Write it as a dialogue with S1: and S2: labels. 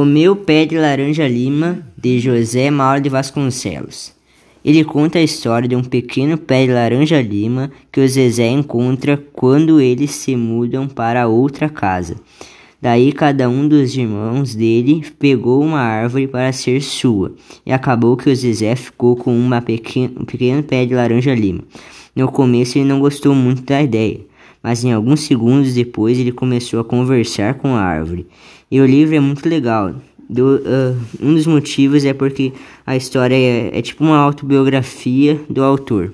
S1: O Meu Pé de Laranja Lima, de José Mauro de Vasconcelos. Ele conta a história de um pequeno pé de laranja lima que o Zezé encontra quando eles se mudam para outra casa. Daí cada um dos irmãos dele pegou uma árvore para ser sua, e acabou que o Zezé ficou com uma um pequeno pé de laranja lima. No começo ele não gostou muito da ideia, mas em alguns segundos depois ele começou a conversar com a árvore. E o livro é muito legal. Do, uh, um dos motivos é porque a história é, é tipo uma autobiografia do autor.